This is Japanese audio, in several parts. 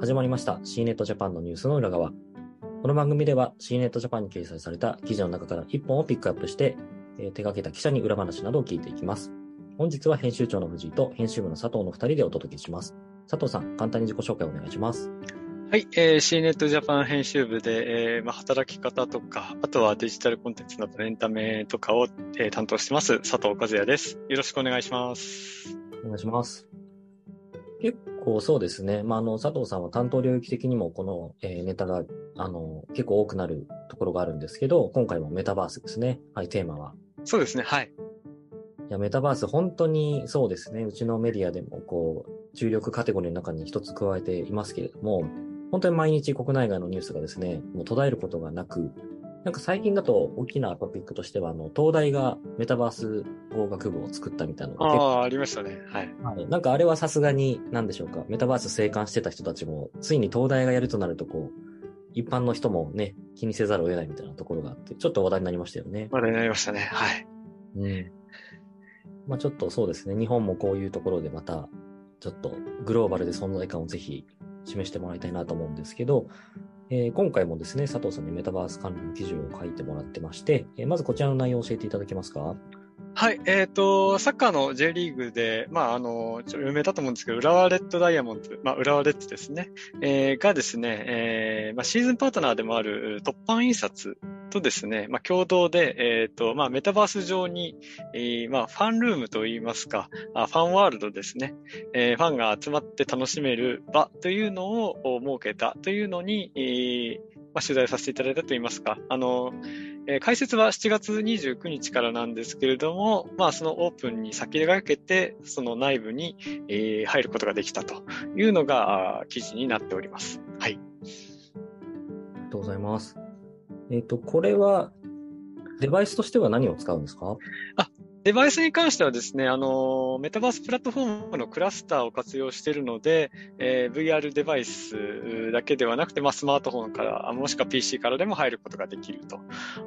始まりました C ネットジャパンのニュースの裏側。この番組では C ネットジャパンに掲載された記事の中から1本をピックアップして、えー手掛けた記者に裏話などを聞いていきます。本日は編集長の藤井と編集部の佐藤の2人でお届けします。佐藤さん、簡単に自己紹介お願いします。はい、えー、C ネットジャパン編集部で、えーまあ、働き方とか、あとはデジタルコンテンツなどエンタメとかを、えー担当してます、佐藤和也です。よろしくお願いします。お願いします。結構そうですね。まあ、あの、佐藤さんは担当領域的にもこの、えーネタが、あの、結構多くなるところがあるんですけど、今回もメタバースですね。はい、テーマは。そうですね、はい。いや、メタバース本当にそうですね。うちのメディアでも、こう、注力カテゴリーの中に一つ加えていますけれども、本当に毎日国内外のニュースがですね、もう途絶えることがなく、なんか最近だと大きなトピックとしては、あの、東大がメタバース工学部を作ったみたいなのああ、ありましたね。はい。はいなんかあれはさすがに、なんでしょうか、メタバース生還してた人たちも、ついに東大がやるとなると、こう、一般の人もね、気にせざるを得ないみたいなところがあって、ちょっと話題になりましたよね。まだになりましたね。はい。うん。まあちょっとそうですね、日本もこういうところでまた、ちょっとグローバルで存在感をぜひ示してもらいたいなと思うんですけど、えー今回もですね、佐藤さんにメタバース関連の記事を書いてもらってまして、えーまずこちらの内容を教えていただけますか？はい、えっ、と、サッカーの J リーグで、まあ、あの、ちょっと有名だと思うんですけど、浦和レッドダイヤモンド、まあ、浦和レッドですね、えーがですね、えーまあ、シーズンパートナーでもある突版印刷とですね、まあ、共同で、えっ、と、まあ、メタバース上に、えーまあ、ファンルームといいますか、あファンワールドですね、えーファンが集まって楽しめる場というのを設けたというのに、えーまあ、取材させていただいたといいますか、あの、えー開設は7月29日からなんですけれども、まあ、そのオープンに先駆けて、その内部に、えー入ることができたというのが、記事になっております。はい。ありがとうございます。えっ、と、これは、デバイスとしては何を使うんですか？あデバイスに関してはですね、あの、メタバースプラットフォームのクラスターを活用しているので、えー VR デバイスだけではなくて、まあ、スマートフォンから、あもしくは PC からでも入ることができる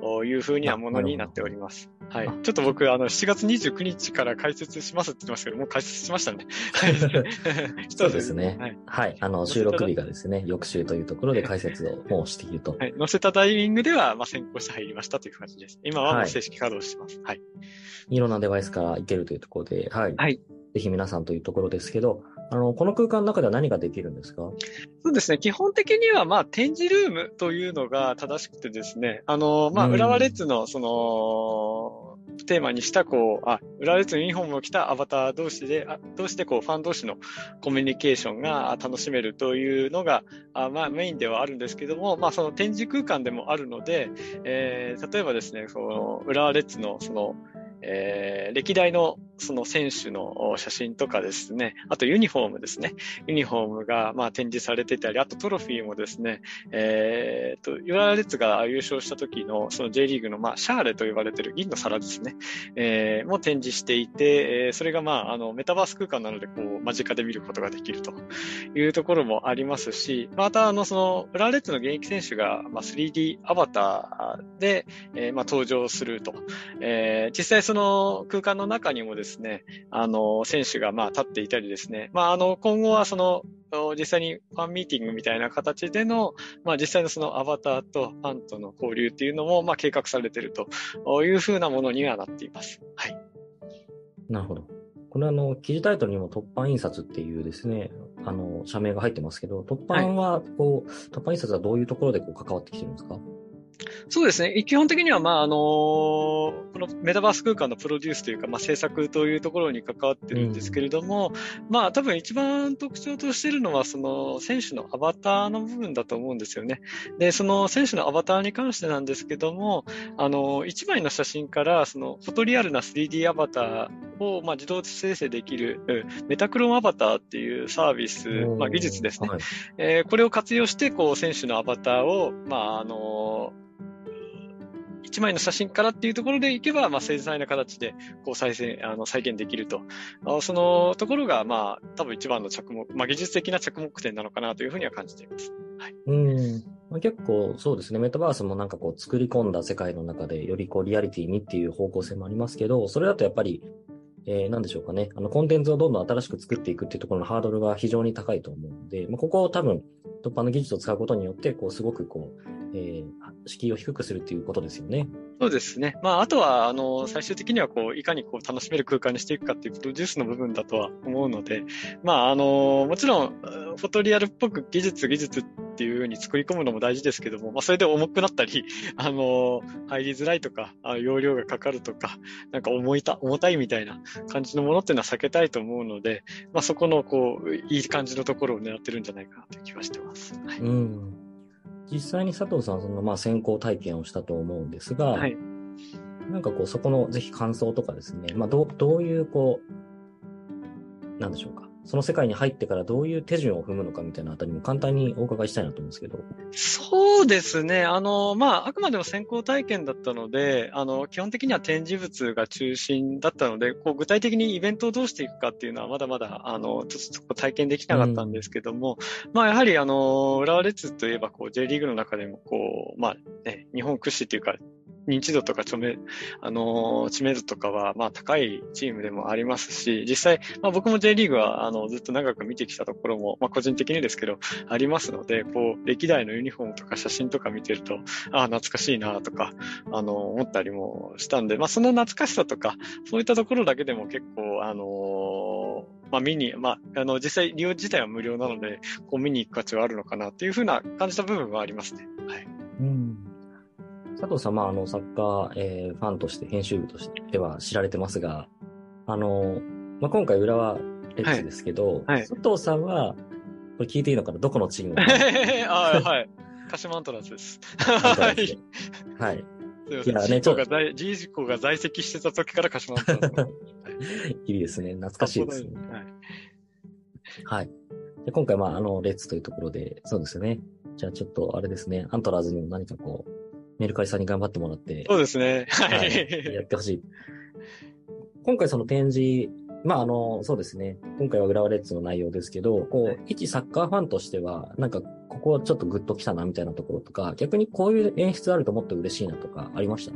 というふうなものになっております。はいあ。ちょっと僕、あの、7月29日から開設しますって言ってましたけど、もう開設しましたね。はいそうですね。はい。はい。あの、収録日がですね、翌週というところで解説をもうしていると。はい。載せたタイミングでは、まあ、先行して入りましたという感じです。今はもはいう正式稼働してます。はい。いろんなデバイスからいけるというところで、はい。はい。ぜひ皆さんというところですけど、あの、この空間の中では何ができるんですか？そうですね。基本的には、まあ、展示ルームというのが正しくてですね、あの、まあ、うん浦和レッズの、その、テーマにした、こう、あ、浦和レッズのユニフォームを着たアバター同士で、あ同士で、こう、ファン同士のコミュニケーションがあ楽しめるというのが、あまあ、メインではあるんですけども、まあ、その展示空間でもあるので、えー例えばですね、その、浦和レッズの、その、えー歴代のその選手の写真とかですね、あとユニフォームですね。ユニフォームがまあ展示されてたり、あとトロフィーもですね、えー、と、浦和レッズが優勝した時のその J リーグのまあシャーレと呼ばれてる銀の皿ですね、えーも展示していて、えそれがまああのメタバース空間なのでこう間近で見ることができるというところもありますし、またあのその浦和レッズの現役選手がまあ 3D アバターで、えーまあ登場すると。えー実際その空間の中にもですね、ですねあの、選手がまあ立っていたりですね、まああの、今後はその、実際にファンミーティングみたいな形での、まあ実際のそのアバターとファンとの交流っていうのも、まあ計画されているというふうなものにはなっています。はい。なるほど。これあの、記事タイトルにも突版印刷っていうですね、あの、社名が入ってますけど、突版は、こう、突版印刷はどういうところでこう関わってきてるんですか？そうですね。基本的には、まあ、あのこのメタバース空間のプロデュースというか、まあ、制作というところに関わってるんですけれども、まあ、多分一番特徴としているのは、その選手のアバターの部分だと思うんですよね。で、その選手のアバターに関してなんですけども、あの、一枚の写真から、その、フォトリアルな 3D アバターを、まあ、自動生成できる、うんメタクローンアバターっていうサービス、まあ、技術ですね。はい。えーこれを活用して、こう、選手のアバターを、まあ、あの一枚の写真からっていうところでいけば、まあ、繊細な形で、こう、再生、あの、再現できると。あそのところが、まあ、多分一番の着目、まあ、技術的な着目点なのかなというふうには感じています。はいうん。まあ、結構そうですね、メタバースもなんかこう作り込んだ世界の中でよりこうリアリティにっていう方向性もありますけど、それだとやっぱり、えー、なんでしょうかね。あの、コンテンツをどんどん新しく作っていくっていうところのハードルが非常に高いと思うので、まあ、ここを多分、突破の技術を使うことによって、こう、すごくこう、えー、敷居を低くするっていうことですよね。そうですね。まあ、あとは、あの、最終的には、こう、いかにこう、楽しめる空間にしていくかっていうプロデュースの部分だとは思うので、まあ、あの、もちろん、フォトリアルっぽく技術、技術っていうふうに作り込むのも大事ですけども、まあ、それで重くなったり、あの、入りづらいとか、容量がかかるとか、なんか重いた、重たいみたいな感じのものっていうのは避けたいと思うので、まあ、そこの、こう、いい感じのところを狙ってるんじゃないかなという気はしてます。はい、うん実際に佐藤さん、そのまあ先行体験をしたと思うんですが、はい、なんかこう、そこのぜひ感想とかですね、まあどどういうこう、なんでしょうか。その世界に入ってからどういう手順を踏むのかみたいなあたりも簡単にお伺いしたいなと思うんですけど。そうですね。あの、まあ、あくまでも先行体験だったので、あの、基本的には展示物が中心だったので、こう具体的にイベントをどうしていくかっていうのはまだまだ、あの、ちょっと体験できなかったんですけども、うん、まあ、やはり、あの、浦和レッズといえば、こう、J リーグの中でも、こう、まあ、ね、日本屈指っていうか、認知度とか著名、あの、知名度とかは、まあ、高いチームでもありますし、実際、まあ、僕も J リーグは、あの、ずっと長く見てきたところも、まあ、個人的にですけど、ありますので、こう、歴代のユニフォームとか写真とか見てると、ああ、懐かしいなとか、あの、思ったりもしたんで、まあ、その懐かしさとか、そういったところだけでも結構、あのまあ見に、まあ、あの、実際利用自体は無料なので、こう見に行く価値はあるのかなっていうふうな感じた部分はありますね。藤さん、まあ、あの、サッカー、えー、ファンとして、編集部としては知られてますが、あの、まあ、今回、浦和レッズですけど、はいはい、佐藤さんは、これ聞いていいのかな？どこのチーム あはい。鹿島アントラーズです。はい。はい。いやね、ちょっと。G ジコが在籍してた時から鹿島アントラーズ。いいですね。懐かしいですね。はい。はい。で今回、まあ、あの、レッツというところで、そうですね。じゃあちょっと、あれですね、アントラーズにも何かこう、メルカリさんに頑張ってもらって。そうですね。はい。やってほしい。今回その展示、まああの、そうですね。今回は浦和レッズの内容ですけど、こう、一サッカーファンとしては、なんか、ここちょっとグッと来たなみたいなところとか、逆にこういう演出あるともっと嬉しいなとかありました？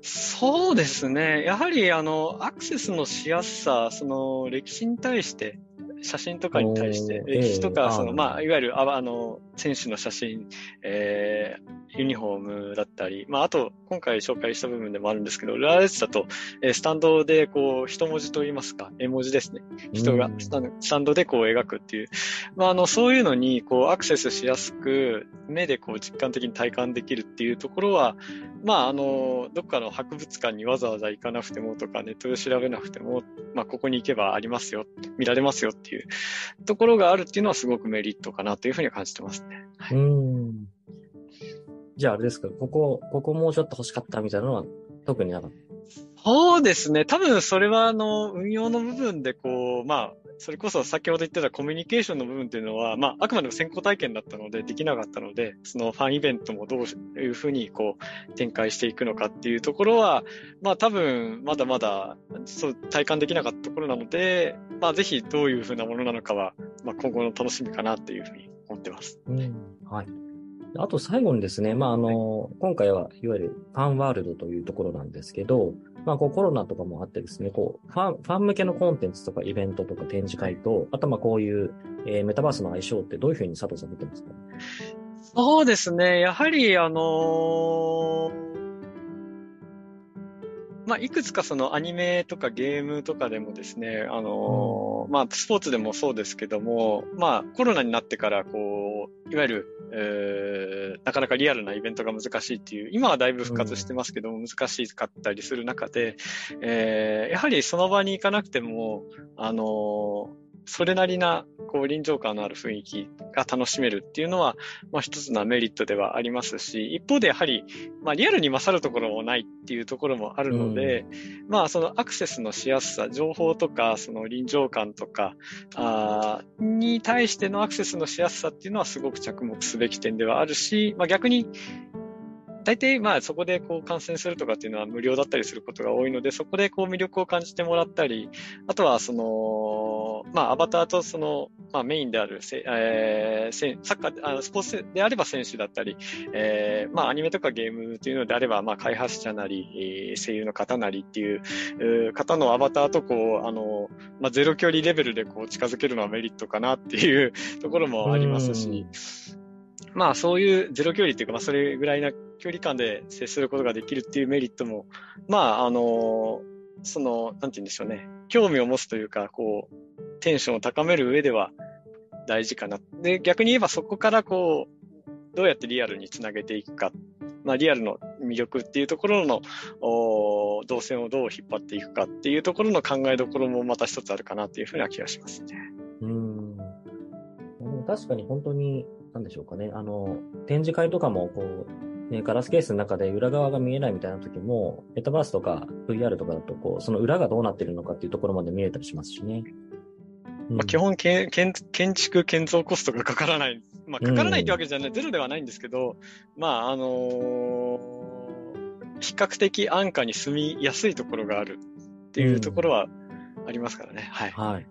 そうですね。やはり、あの、アクセスのしやすさ、その、歴史に対して、写真とかに対して、歴史とか、その、まあ、いわゆる、あの、選手の写真、えー、ユニフォームだったり、まあ、あと、今回紹介した部分でもあるんですけど、ラーレッツだと、えー、スタンドで、こう、一文字と言いますか、絵文字ですね。人がスタンドでこう描くっていう。まあ、あの、そういうのに、こう、アクセスしやすく、目でこう、実感的に体感できるっていうところは、まあ、あの、どっかの博物館にわざわざ行かなくてもとか、ネットで調べなくても、まあ、ここに行けばありますよ、見られますよっていうところがあるっていうのはすごくメリットかなというふうに感じてますね。はい、うん。じゃああれですか、ここ、ここもうちょっと欲しかったみたいなのは特になかった？そうですね。多分それはあの、運用の部分でこう、まあ、それこそ先ほど言ってたコミュニケーションの部分っていうのは、まあ、あくまでも先行体験だったのでできなかったので、そのファンイベントもどういうふうにこう展開していくのかっていうところは、まあ多分まだまだそう体感できなかったところなので、まあぜひどういうふうなものなのかは、まあ今後の楽しみかなっていうふうに思ってます。うん、はい。あと最後にですね、まあ、あの、今回はいわゆるファンワールドというところなんですけど、まあ、こうコロナとかもあってですね、こう、ファン、ファン向けのコンテンツとかイベントとか展示会と、あとまあこういう、えー、メタバースの相性ってどういうふうに佐藤さん見てますか？そうですね。やはり、あのーまあ、いくつかそのアニメとかゲームとかでもですね、あのまあ、スポーツでもそうですけども、まあ、コロナになってから、こう、いわゆる、えー、なかなかリアルなイベントが難しいっていう、今はだいぶ復活してますけども、難しかったりする中で、えー、やはりその場に行かなくても、あのーそれなりな、こう、臨場感のある雰囲気が楽しめるっていうのは、まあ一つのメリットではありますし、一方でやはり、まあリアルに勝るところもないっていうところもあるので、うん、まあそのアクセスのしやすさ、情報とか、その臨場感とか、あに対してのアクセスのしやすさっていうのはすごく着目すべき点ではあるし、まあ逆に、大体まあそこでこう感染するとかっていうのは無料だったりすることが多いので、そこでこう魅力を感じてもらったり、あとはその、まあアバターとそのまあ、メインである、えー、サッカー、あスポーツであれば選手だったり、えー、まあ、アニメとかゲームというのであれば、まあ、開発者なり、声優の方なりっていう、方のアバターとこう、あの、まあ、ゼロ距離レベルでこう近づけるのはメリットかなっていうところもありますし、まあそういうゼロ距離っていうか、まあそれぐらいな距離感で接することができるっていうメリットも、まああの、その、なんて言うんでしょうね。興味を持つというか、こう、テンションを高める上では大事かな。で、逆に言えばそこからこう、どうやってリアルにつなげていくか。まあリアルの魅力っていうところの、お動線をどう引っ張っていくかっていうところの考えどころもまた一つあるかなっていうふうな気がしますね。うん。確かに本当になんでしょうかね。あの、展示会とかも、こう、ね、ガラスケースの中で裏側が見えないみたいな時も、メタバースとか VR とかだと、こう、その裏がどうなってるのかっていうところまで見えたりしますしね。うん、まあ、基本建、建築建造コストがかからない。まあ、かからないってわけじゃない、うん、ゼロではないんですけど、まあ、あのー、比較的安価に住みやすいところがあるっていうところはありますからね。はい。はい。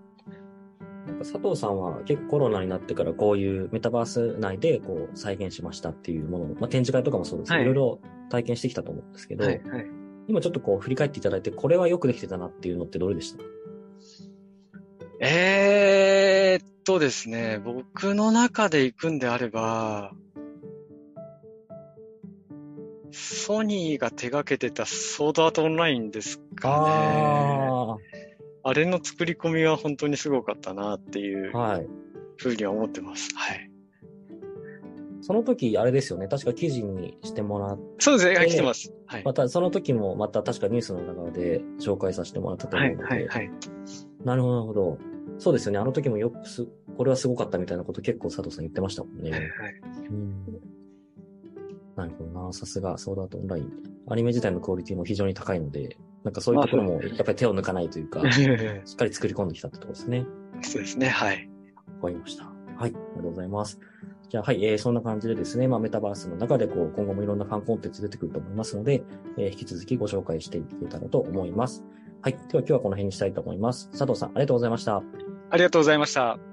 なんか佐藤さんは結構コロナになってからこういうメタバース内でこう再現しましたっていうものを、まあ、展示会とかもそうです。けど、はい、いろいろ体験してきたと思うんですけど、はいはい、今ちょっとこう振り返っていただいて、これはよくできてたなっていうのってどれでした？えーっとですね、僕の中で行くんであれば、ソニーが手掛けてたソードアートオンラインですかね。あれの作り込みは本当にすごかったなっていうふうには思ってます。はい。その時、あれですよね。確か記事にしてもらって。そうですね。来てます。はい。また、その時も、また確かニュースの中で紹介させてもらったと思うので。はい、はい、はい。なるほど、なるほど。そうですよね。あの時もよくす、これはすごかったみたいなこと結構佐藤さん言ってましたもんね。はい、はい。うんなるほどな。さすが、ソードアートオンライン。アニメ自体のクオリティも非常に高いとで、なんかそういうところもやっぱり手を抜かないというか、しっかり作り込んできたってところですね。そうですね、はい。わかりました。はい、ありがとうございます。じゃあ、はい、えー、そんな感じでですね、まあ、メタバースの中で、こう、今後もいろんなファンコンテンツ出てくると思いますので、えー、引き続きご紹介していけたらと思います。はい。では今日はこの辺にしたいと思います。佐藤さん、ありがとうございました。ありがとうございました。